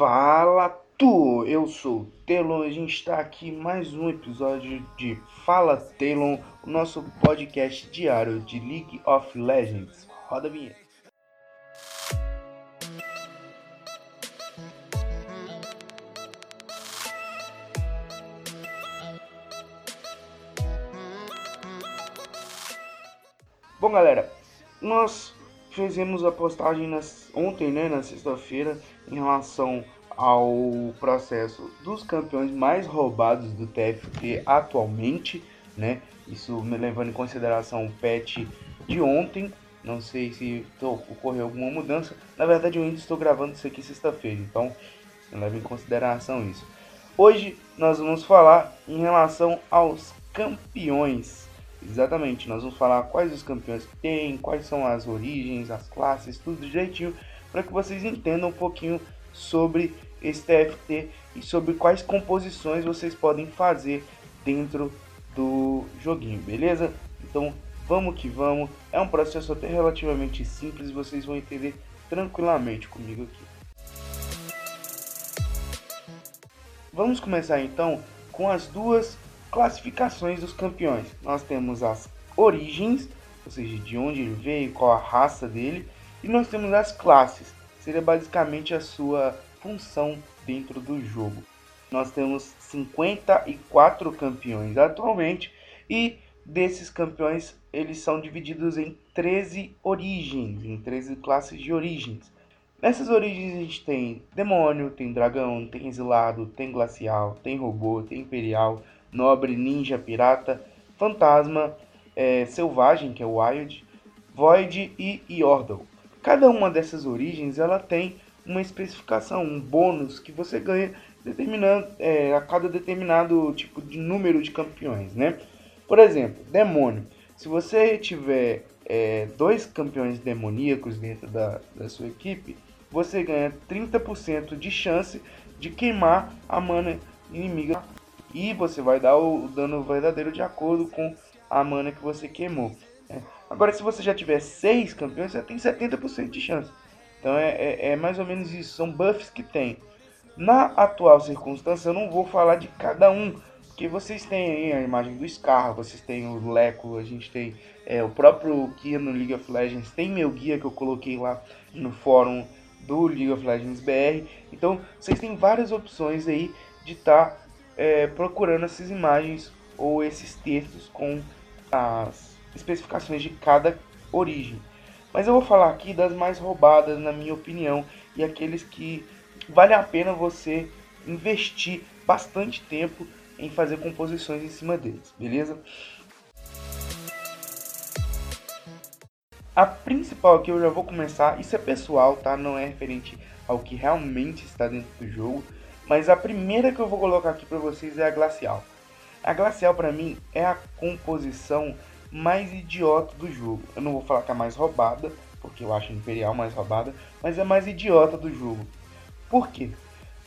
Fala tu! Eu sou o Telon a gente está aqui mais um episódio de Fala Telon, o nosso podcast diário de League of Legends. Roda a vinheta. Bom, galera, nós fizemos a postagem nas, ontem, né, na sexta-feira, em relação ao processo dos campeões mais roubados do TFT atualmente, né? Isso me levando em consideração o patch de ontem. Não sei se ocorreu alguma mudança. Na verdade, eu ainda estou gravando isso aqui sexta-feira, então leve em consideração isso. Hoje nós vamos falar em relação aos campeões Exatamente, nós vamos falar quais os campeões que tem, quais são as origens, as classes, tudo direitinho, para que vocês entendam um pouquinho sobre esse TFT e sobre quais composições vocês podem fazer dentro do joguinho, beleza? Então vamos que vamos, é um processo até relativamente simples, vocês vão entender tranquilamente comigo aqui. Vamos começar então com as duas classificações dos campeões. Nós temos as origens, ou seja, de onde ele veio, qual a raça dele, e nós temos as classes, seria basicamente a sua função dentro do jogo. Nós temos 54 campeões atualmente e desses campeões eles são divididos em 13 origens, em 13 classes de origens. Nessas origens a gente tem demônio, tem dragão, tem exilado, tem glacial, tem robô, tem imperial, nobre, ninja, pirata, fantasma, é, selvagem, que é o Wild, Void e Yordle. Cada uma dessas origens ela tem uma especificação, um bônus que você ganha determinando, é, a cada determinado tipo de número de campeões, né? Por exemplo, demônio. Se você tiver é, dois campeões demoníacos dentro da, da sua equipe, você ganha 30% de chance de queimar a mana inimiga e você vai dar o dano verdadeiro de acordo com a mana que você queimou. Né? Agora, se você já tiver 6 campeões, você tem 70% de chance. Então é, é, é, mais ou menos isso, são buffs que tem. Na atual circunstância, eu não vou falar de cada um, porque vocês têm a imagem do Scar, vocês têm o Leco, a gente tem é, o próprio guia no League of Legends, tem meu guia que eu coloquei lá no fórum do League of Legends BR. Então, vocês têm várias opções aí de estar tá é, procurando essas imagens ou esses textos com as especificações de cada origem. Mas eu vou falar aqui das mais roubadas, na minha opinião, e aqueles que vale a pena você investir bastante tempo em fazer composições em cima deles, beleza? A principal aqui eu já vou começar, isso é pessoal, tá? Não é referente ao que realmente está dentro do jogo. Mas a primeira que eu vou colocar aqui para vocês é a glacial. A glacial para mim é a composição mais idiota do jogo. Eu não vou falar que é a mais roubada, porque eu acho a Imperial mais roubada, mas é a mais idiota do jogo. Por quê?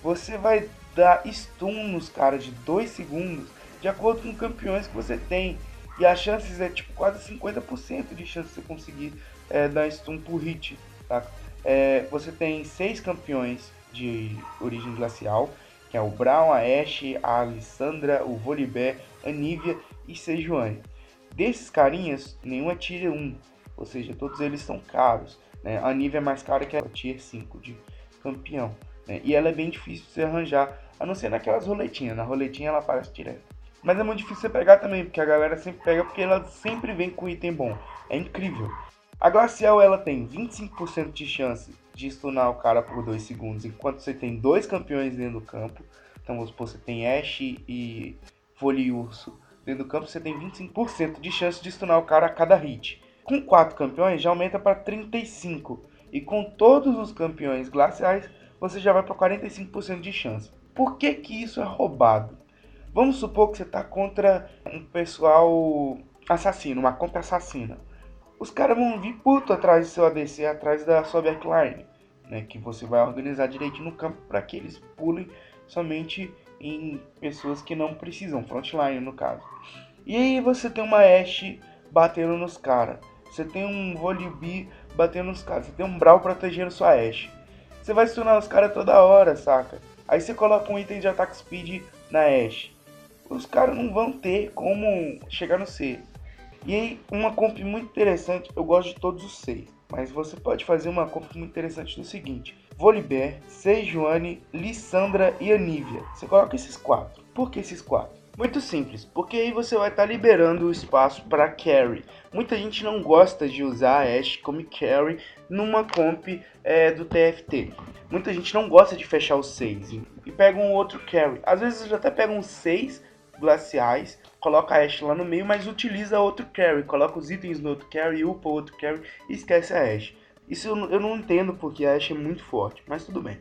Você vai dar stun nos caras de 2 segundos de acordo com campeões que você tem. E as chances é tipo quase 50% de chance de você conseguir é, dar stun por hit. Tá? É, você tem 6 campeões de origem glacial, que é o Brown, a Ashe, a Alessandra, o Volibear, a Nivea e Sejuani. Desses carinhas, nenhum é tier 1, ou seja, todos eles são caros. Né? A Nivea é mais cara que a tier 5 de campeão. Né? E ela é bem difícil de se arranjar, a não ser naquelas roletinhas. Na roletinha ela aparece direto. Mas é muito difícil você pegar também, porque a galera sempre pega, porque ela sempre vem com item bom. É incrível. A Glacial ela tem 25% de chance de stunar o cara por 2 segundos, enquanto você tem dois campeões dentro do campo. Então vamos supor, você tem Ashe e Foliurso dentro do campo, você tem 25% de chance de stunar o cara a cada hit. Com 4 campeões já aumenta para 35. E com todos os campeões glaciais, você já vai para 45% de chance. Por que, que isso é roubado? Vamos supor que você está contra um pessoal assassino, uma conta assassina os caras vão vir puto atrás do seu ADC, atrás da sua backline, né? Que você vai organizar direitinho no campo para que eles pulem somente em pessoas que não precisam, frontline no caso. E aí você tem uma Ashe batendo nos caras, você tem um Volibear batendo nos caras, você tem um Brawl protegendo sua Ashe. você vai stunar os caras toda hora, saca? Aí você coloca um item de ataque speed na Ashe. Os caras não vão ter como chegar no C. E aí, uma comp muito interessante, eu gosto de todos os seis. Mas você pode fazer uma comp muito interessante no seguinte. Volibear, Sejuani, Lissandra e Anivia. Você coloca esses quatro. Por que esses quatro? Muito simples, porque aí você vai estar tá liberando o espaço para carry. Muita gente não gosta de usar a Ashe como carry numa comp é, do TFT. Muita gente não gosta de fechar os 6 e pega um outro carry. Às vezes até pega uns 6 glaciais, coloca a Ashe lá no meio, mas utiliza outro carry, coloca os itens no outro carry, upa outro carry e esquece a Ashe. Isso eu não entendo porque a Ashe é muito forte, mas tudo bem.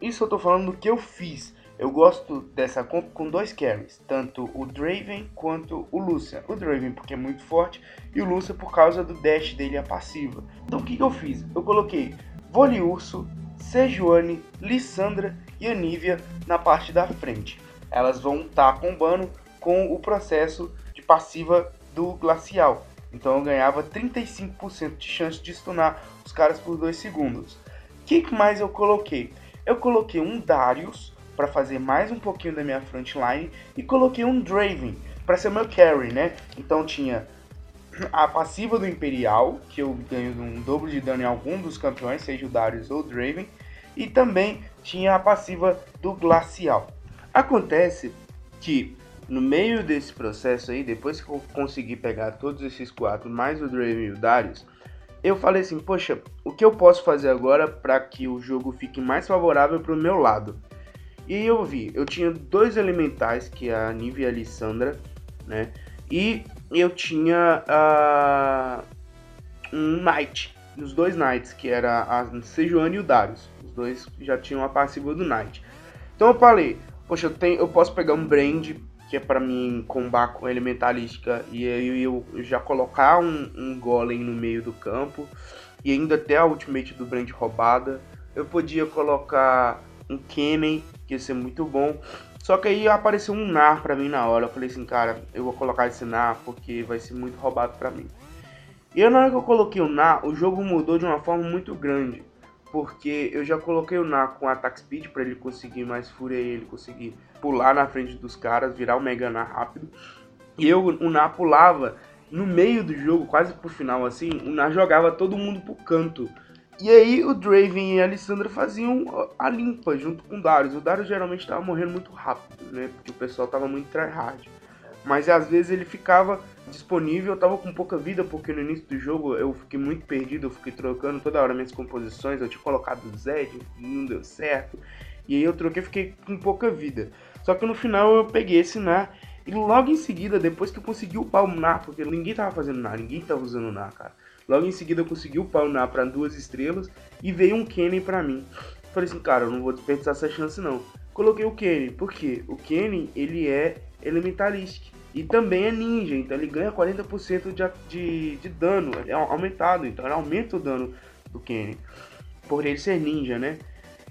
Isso eu tô falando do que eu fiz. Eu gosto dessa comp com dois carries, tanto o Draven quanto o Lucian. O Draven porque é muito forte e o Lucian por causa do dash dele, a passiva. Então o que, que eu fiz? Eu coloquei Voliurso, Sejuani, Lissandra e Anivia na parte da frente. Elas vão estar tá combando com o processo de passiva do Glacial. Então eu ganhava 35% de chance de stunar os caras por 2 segundos. O que mais eu coloquei? Eu coloquei um Darius para fazer mais um pouquinho da minha frontline e coloquei um Draven para ser meu carry, né? Então tinha a passiva do Imperial, que eu ganho um dobro de dano em algum dos campeões, seja o Darius ou o Draven, e também tinha a passiva do Glacial. Acontece que no meio desse processo aí, depois que eu consegui pegar todos esses quatro, mais o Draven e o Darius, eu falei assim, poxa, o que eu posso fazer agora para que o jogo fique mais favorável para o meu lado? E eu vi, eu tinha dois elementais, que é a Nive e a Alessandra, né? E eu tinha uh, um Knight, os dois Knights, que era a Sejuani e o Darius. Os dois já tinham a passiva do Knight. Então eu falei, poxa, eu, tenho, eu posso pegar um Brand, que é para mim combar com elementalística, e aí eu, eu já colocar um, um Golem no meio do campo, e ainda ter a ultimate do Brand roubada. Eu podia colocar um Kennen que ia ser muito bom. Só que aí apareceu um NAR pra mim na hora. Eu falei assim, cara, eu vou colocar esse NAR porque vai ser muito roubado pra mim. E na hora que eu coloquei o NAR, o jogo mudou de uma forma muito grande. Porque eu já coloquei o NAR com Attack Speed para ele conseguir mais fúria e ele conseguir pular na frente dos caras, virar o Mega NAR rápido. E eu, o NAR pulava no meio do jogo, quase pro final assim, o NAR jogava todo mundo pro canto. E aí o Draven e a Alessandra faziam a limpa junto com o Darius. O Darius geralmente estava morrendo muito rápido, né? Porque o pessoal estava muito tryhard. Mas às vezes ele ficava disponível, eu tava com pouca vida, porque no início do jogo eu fiquei muito perdido, eu fiquei trocando toda hora minhas composições, eu tinha colocado o Zed, não deu certo. E aí eu troquei fiquei com pouca vida. Só que no final eu peguei esse Nar, e logo em seguida, depois que eu consegui upar o Nar, porque ninguém tava fazendo Nar, ninguém tava usando Nar, cara. Logo em seguida eu consegui o Paunar para duas estrelas e veio um Kenny para mim. Falei assim, cara, eu não vou desperdiçar essa chance não. Coloquei o Kenny, por quê? O Kenny, ele é Elementalistic e também é ninja, então ele ganha 40% de, de, de dano, é aumentado, então ele aumenta o dano do Kenny, por ele ser ninja, né?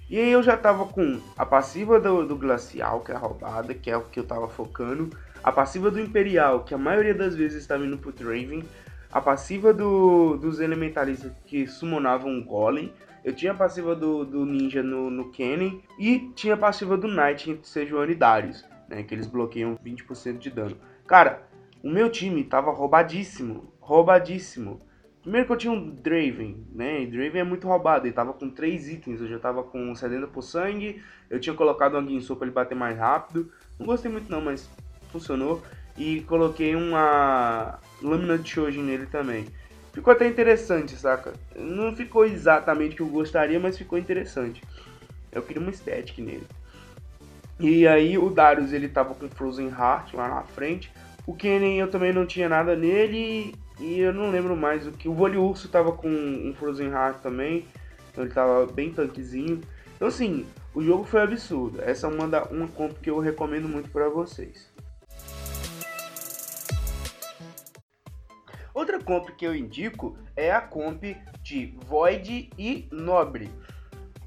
E aí eu já tava com a passiva do, do Glacial, que é roubada, que é o que eu tava focando, a passiva do Imperial, que a maioria das vezes estava indo pro Draven, a passiva do, dos elementalistas que summonavam um golem. Eu tinha a passiva do, do ninja no, no Kennen. E tinha a passiva do Knight entre Darius. Né, que eles bloqueiam 20% de dano. Cara, o meu time tava roubadíssimo. Roubadíssimo. Primeiro que eu tinha um Draven, né? E Draven é muito roubado. Ele tava com três itens. Eu já tava com sedenta por sangue. Eu tinha colocado um Guinsou pra ele bater mais rápido. Não gostei muito não, mas funcionou. E coloquei uma lâmina de Shojin nele também. Ficou até interessante, saca? Não ficou exatamente o que eu gostaria, mas ficou interessante. Eu queria uma estética nele. E aí o Darius ele tava com Frozen Heart lá na frente. O Kennen eu também não tinha nada nele. E eu não lembro mais o que. O Voliurso tava com um Frozen Heart também. Então ele tava bem tanquezinho. Então assim, o jogo foi absurdo. Essa é uma, da, uma comp que eu recomendo muito para vocês. Outra comp que eu indico é a comp de Void e Nobre.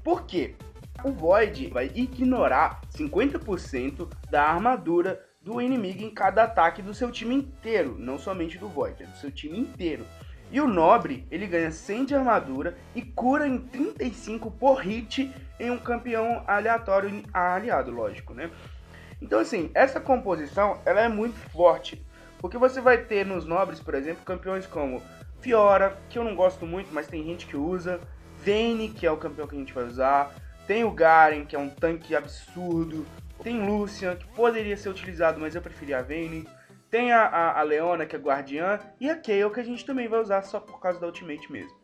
Por quê? O Void vai ignorar 50% da armadura do inimigo em cada ataque do seu time inteiro, não somente do Void, é do seu time inteiro. E o Nobre, ele ganha 100 de armadura e cura em 35 por hit em um campeão aleatório aliado, lógico, né? Então assim, essa composição, ela é muito forte, porque você vai ter nos Nobres, por exemplo, campeões como Fiora, que eu não gosto muito, mas tem gente que usa, Vayne, que é o campeão que a gente vai usar, tem o Garen, que é um tanque absurdo, tem Lucian, que poderia ser utilizado, mas eu preferi a Vayne, tem a, a, a Leona, que é guardiã, e a Kayle, que a gente também vai usar só por causa da Ultimate mesmo.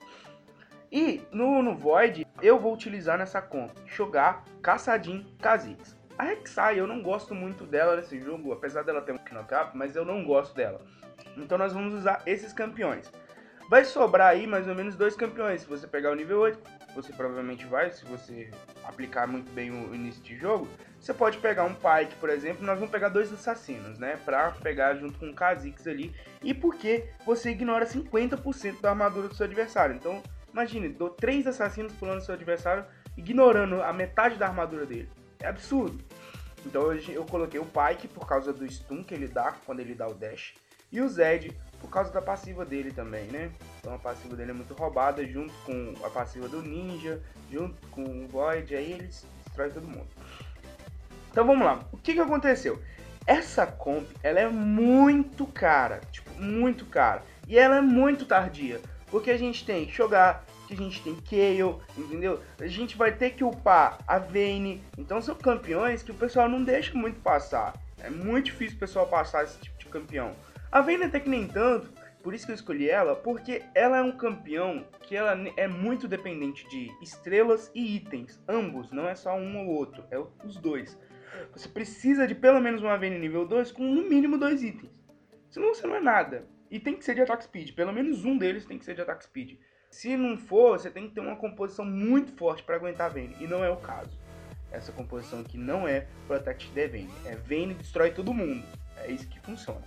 E no, no Void, eu vou utilizar nessa conta, jogar Caçadin Kha'Zix. A Rek'Sai, eu não gosto muito dela nesse jogo, apesar dela ter um knockup, mas eu não gosto dela. Então nós vamos usar esses campeões. Vai sobrar aí mais ou menos dois campeões. Se você pegar o nível 8, você provavelmente vai, se você aplicar muito bem o início de jogo, você pode pegar um Pyke, por exemplo, nós vamos pegar dois assassinos, né, pra pegar junto com o Kha'Zix ali, e porque você ignora 50% da armadura do seu adversário. Então, imagine, dou três assassinos pulando seu adversário, ignorando a metade da armadura dele. É absurdo. Então hoje eu coloquei o Pyke por causa do stun que ele dá quando ele dá o dash. E o Zed por causa da passiva dele também, né? Então a passiva dele é muito roubada, junto com a passiva do Ninja, junto com o Void, aí eles destroem todo mundo. Então vamos lá, o que que aconteceu? Essa comp, ela é muito cara, tipo, muito cara. E ela é muito tardia, porque a gente tem que a gente tem Kayle, entendeu? A gente vai ter que upar a Vayne, então são campeões que o pessoal não deixa muito passar. É muito difícil o pessoal passar esse tipo de campeão. A Vayne até que nem tanto, por isso que eu escolhi ela, porque ela é um campeão que ela é muito dependente de estrelas e itens, ambos, não é só um ou outro, é os dois. Você precisa de pelo menos uma Vayne nível 2 com no mínimo dois itens. Senão você não é nada. E tem que ser de attack speed, pelo menos um deles tem que ser de attack speed. Se não for, você tem que ter uma composição muito forte para aguentar Vayne, e não é o caso. Essa composição aqui não é Protect the Vayne, é Vayne destrói todo mundo. É isso que funciona.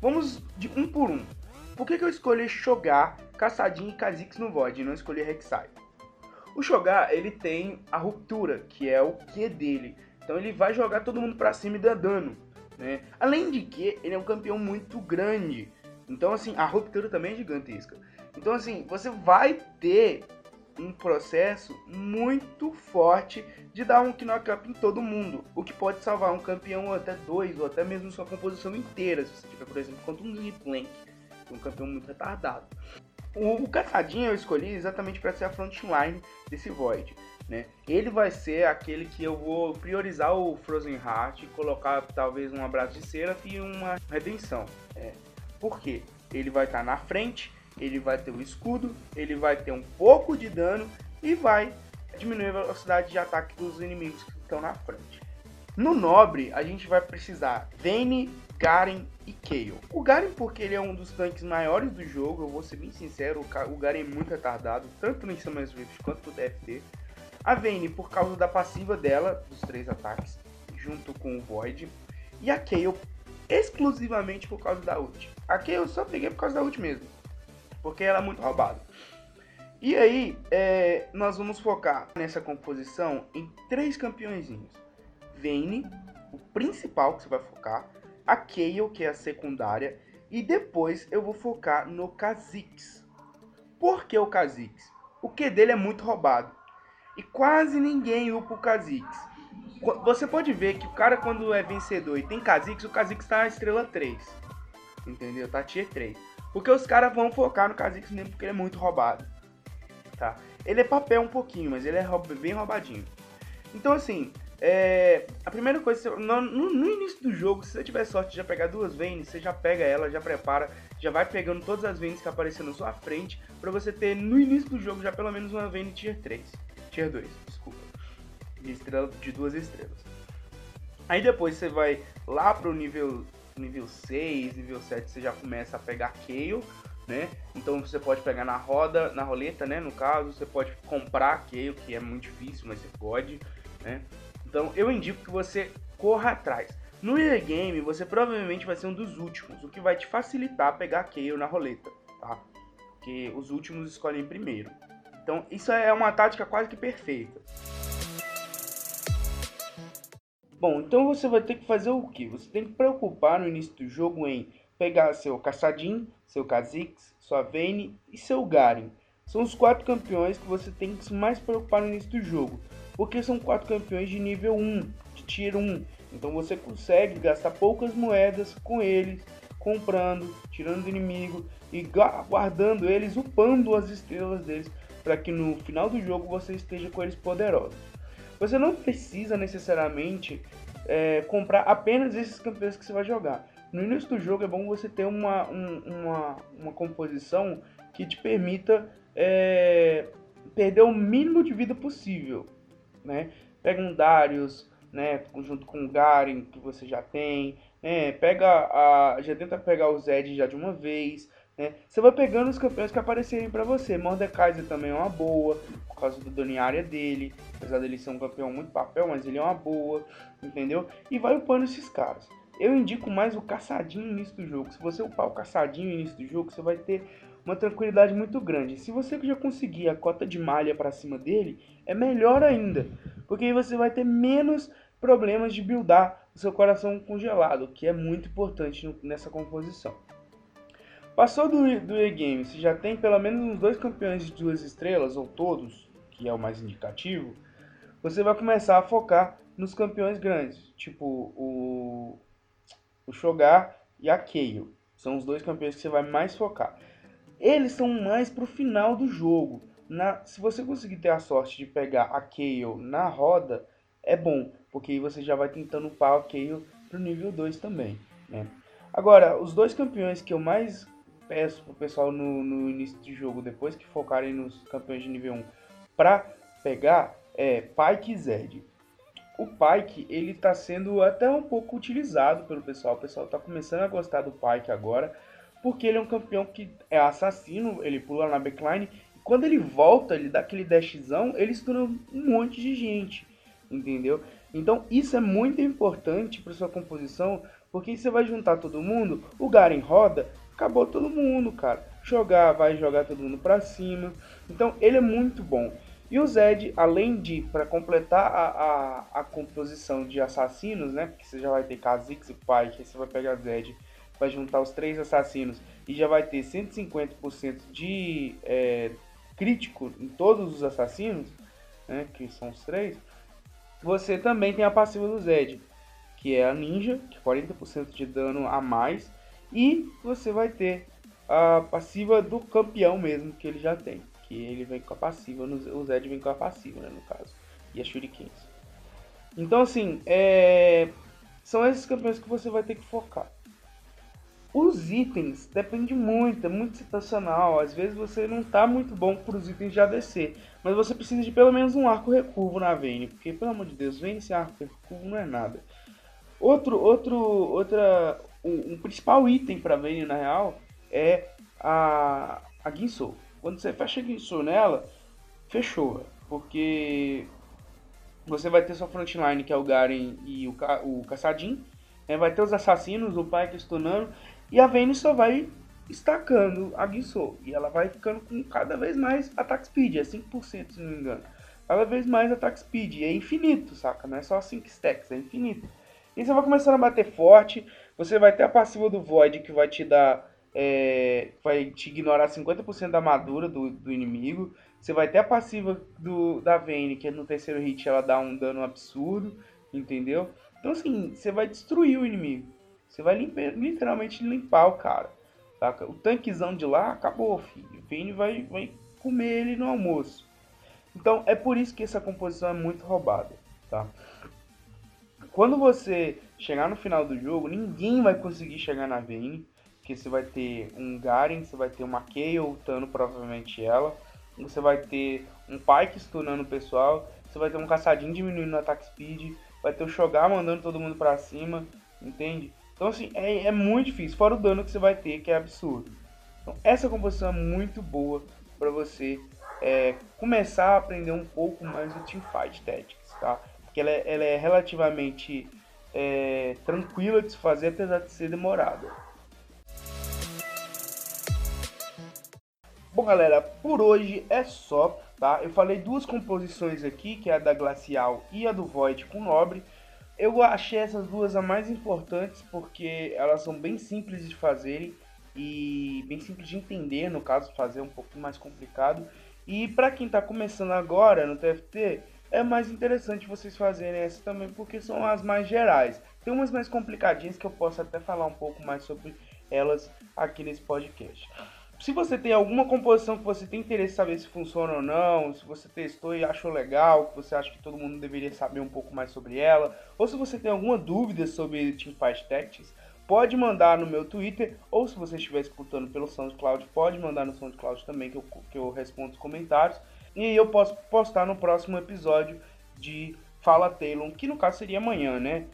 Vamos de um por um. Por que, que eu escolhi Shogar, Caçadinho e Kha'Zix no Void e não escolhi Rek'Sai? O Shogar, ele tem a ruptura, que é o Q dele. Então ele vai jogar todo mundo pra cima e dar dano. Né? Além de que ele é um campeão muito grande. Então assim, a ruptura também é gigantesca. Então assim, você vai ter um processo muito forte de dar um knock-up em todo mundo, o que pode salvar um campeão ou até dois, ou até mesmo sua composição inteira, se você tiver, por exemplo, contra um Ziplank, que é um campeão muito retardado. O, o eu escolhi exatamente para ser a frontline desse Void. Né? Ele vai ser aquele que eu vou priorizar o Frozen Heart colocar talvez um abraço de cera e uma redenção. É. Por quê? Ele vai estar tá na frente ele vai ter o escudo, ele vai ter um pouco de dano e vai diminuir a velocidade de ataque dos inimigos que estão na frente. No Nobre, a gente vai precisar Vayne, Garen e Kayle. O Garen porque ele é um dos tanques maiores do jogo, eu vou ser bem sincero, o Garen é muito retardado, tanto no Summons Rift quanto no DFT. A Vayne por causa da passiva dela, dos três ataques, junto com o Void. E a Kayle exclusivamente por causa da ult. A Kayle eu só peguei por causa da ult mesmo porque ela é muito roubada. E aí, é, nós vamos focar nessa composição em três campeõezinhos. Vayne, o principal que você vai focar, a Kayle, que é a secundária, e depois eu vou focar no Kha'Zix. Por que o Kha'Zix? O Q dele é muito roubado. E quase ninguém upa o Kha'Zix. Você pode ver que o cara quando é vencedor e tem Kha'Zix, o Kha'Zix tá na estrela 3. Entendeu? Tá tier 3. Porque os caras vão focar no Kha'Zix mesmo porque ele é muito roubado. Tá? Ele é papel um pouquinho, mas ele é bem roubadinho. Então assim, é, a primeira coisa, no, no, início do jogo, se você tiver sorte de já pegar duas veins, você já pega ela, já prepara, já vai pegando todas as veins que aparecem na sua frente, para você ter no início do jogo já pelo menos uma vein tier 3, tier 2, desculpa, estrela, de duas estrelas. Aí depois você vai lá pro nível nível 6, nível 7 você já começa a pegar Kayle, né? Então você pode pegar na roda, na roleta, né? No caso, você pode comprar Kayle, que é muito difícil, mas você pode, né? Então eu indico que você corra atrás. No early game, você provavelmente vai ser um dos últimos, o que vai te facilitar pegar Kayle na roleta, tá? Porque os últimos escolhem primeiro. Então isso é uma tática quase que perfeita. Bom, então você vai ter que fazer o que? Você tem que preocupar no início do jogo em pegar seu Caçadin, seu Kha'Zix, sua Vayne e seu Garen. São os quatro campeões que você tem que se mais preocupar no início do jogo, porque são quatro campeões de nível 1, de tier 1. Então você consegue gastar poucas moedas com eles, comprando, tirando do inimigo e guardando eles, upando as estrelas deles, para que no final do jogo você esteja com eles poderosos. Você não precisa necessariamente é, comprar apenas esses campeões que você vai jogar. No início do jogo é bom você ter uma, um, uma, uma composição que te permita é, perder o mínimo de vida possível. Né? Pega um Darius, né, junto com o Garen que você já tem, né, pega a, já tenta pegar o Zed já de uma vez, né, você vai pegando os campeões que aparecerem para você, Mordekaiser também é uma boa, por causa do dano em área dele, apesar dele ser um campeão muito papel, mas ele é uma boa, entendeu? E vai upando esses caras. Eu indico mais o caçadinho no início do jogo, se você upar o caçadinho no início do jogo, você vai ter uma tranquilidade muito grande. Se você já conseguir a cota de malha para cima dele, é melhor ainda, porque aí você vai ter menos problemas de buildar o seu coração congelado, que é muito importante nessa composição. Passou do, do E-Game, se já tem pelo menos uns dois campeões de duas estrelas, ou todos, que é o mais indicativo, você vai começar a focar nos campeões grandes, tipo o, o Shogar e a Kayle. São os dois campeões que você vai mais focar. Eles são mais pro final do jogo. Na, se você conseguir ter a sorte de pegar a Kayle na roda, é bom, porque aí você já vai tentando upar o Kayle pro nível 2 também, né? Agora, os dois campeões que eu mais peço pro pessoal no, no início do jogo, depois que focarem nos campeões de nível 1, para pegar é Pyke e Zed. O Pyke, ele tá sendo até um pouco utilizado pelo pessoal. O pessoal tá começando a gostar do Pyke agora, porque ele é um campeão que é assassino, ele pula na backline, quando ele volta, ele dá aquele dashzão, ele estoura um monte de gente entendeu? Então isso é muito importante para sua composição, porque você vai juntar todo mundo, o Garen roda, acabou todo mundo, cara. Jogar, vai jogar todo mundo para cima. Então ele é muito bom. E o Zed, além de, para completar a, a, a, composição de assassinos, né? Porque você já vai ter Kha'Zix e Pyke, você vai pegar Zed, vai juntar os três assassinos e já vai ter 150% de é, crítico em todos os assassinos, né? Que são os três você também tem a passiva do Zed, que é a ninja, que é 40% de dano a mais. E você vai ter a passiva do campeão mesmo, que ele já tem. Que ele vem com a passiva, o Zed vem com a passiva, né, no caso. E a Shurikens. Então, assim, é... são esses campeões que você vai ter que focar. Os itens depende muito, é muito situacional. Às vezes você não tá muito bom para os itens de ADC, mas você precisa de pelo menos um arco recurvo na Vayne, porque pelo amor de Deus, Vayne sem arco recurvo não é nada. Outro, outro, outra, um, um principal item para Vayne na real é a a Guinsou. Quando você fecha a Guinsou nela, fechou, porque você vai ter sua frontline que é o Garen e o, Ca o Caçadin, né? vai ter os assassinos, o Pyke stunando e a Vayne só vai estacando a Guinsou. E ela vai ficando com cada vez mais attack speed. É 5% se não me engano. Cada vez mais attack speed. E é infinito, saca? Não é só 5 stacks, é infinito. E você vai começando a bater forte. Você vai ter a passiva do Void que vai te dar. É, vai te ignorar 50% da armadura do, do inimigo. Você vai ter a passiva do, da Vayne, que no terceiro hit ela dá um dano absurdo. Entendeu? Então assim, você vai destruir o inimigo. Você vai limpar, literalmente limpar o cara. Saca? O tanquezão de lá acabou, filho. O Vini vai, vai comer ele no almoço. Então é por isso que essa composição é muito roubada. Tá? Quando você chegar no final do jogo, ninguém vai conseguir chegar na Vayne. Porque você vai ter um Garen, você vai ter uma Kayle ultando provavelmente ela. Você vai ter um Pyke stunando o pessoal. Você vai ter um caçadinho diminuindo o ataque speed. Vai ter o Shogar mandando todo mundo pra cima. Entende? Então, assim, é, é muito difícil, fora o dano que você vai ter, que é absurdo. Então, essa composição é muito boa para você é, começar a aprender um pouco mais do Teamfight Tactics, tá? Porque ela é, ela é relativamente é, tranquila de se fazer, apesar de ser demorada. Bom, galera, por hoje é só, tá? Eu falei duas composições aqui, que é a da Glacial e a do Void com Nobre. Eu achei essas duas as mais importantes porque elas são bem simples de fazerem e bem simples de entender, no caso, fazer um pouquinho mais complicado. E para quem está começando agora no TFT, é mais interessante vocês fazerem essa também porque são as mais gerais. Tem umas mais complicadinhas que eu posso até falar um pouco mais sobre elas aqui nesse podcast. Se você tem alguma composição que você tem interesse em saber se funciona ou não, se você testou e achou legal, que você acha que todo mundo deveria saber um pouco mais sobre ela, ou se você tem alguma dúvida sobre Teamfight Tactics, pode mandar no meu Twitter, ou se você estiver escutando pelo SoundCloud, pode mandar no SoundCloud também, que eu, que eu respondo os comentários. E eu posso postar no próximo episódio de Fala Taylor, que no caso seria amanhã, né?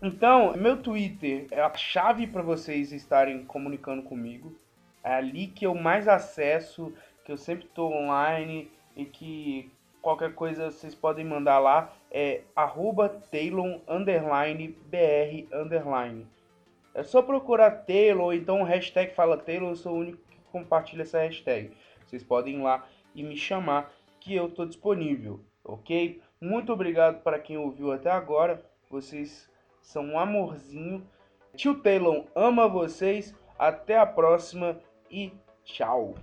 Então, meu Twitter é a chave para vocês estarem comunicando comigo. É ali que eu mais acesso, que eu sempre estou online e que qualquer coisa vocês podem mandar lá. É arroba Taylor underline BR underline. É só procurar Taylor então hashtag Fala Taylor, eu sou o único que compartilha essa hashtag. Vocês podem ir lá e me chamar que eu estou disponível, ok? Muito obrigado para quem ouviu até agora. Vocês são um amorzinho. Tio Taylor ama vocês. Até a próxima e tchau!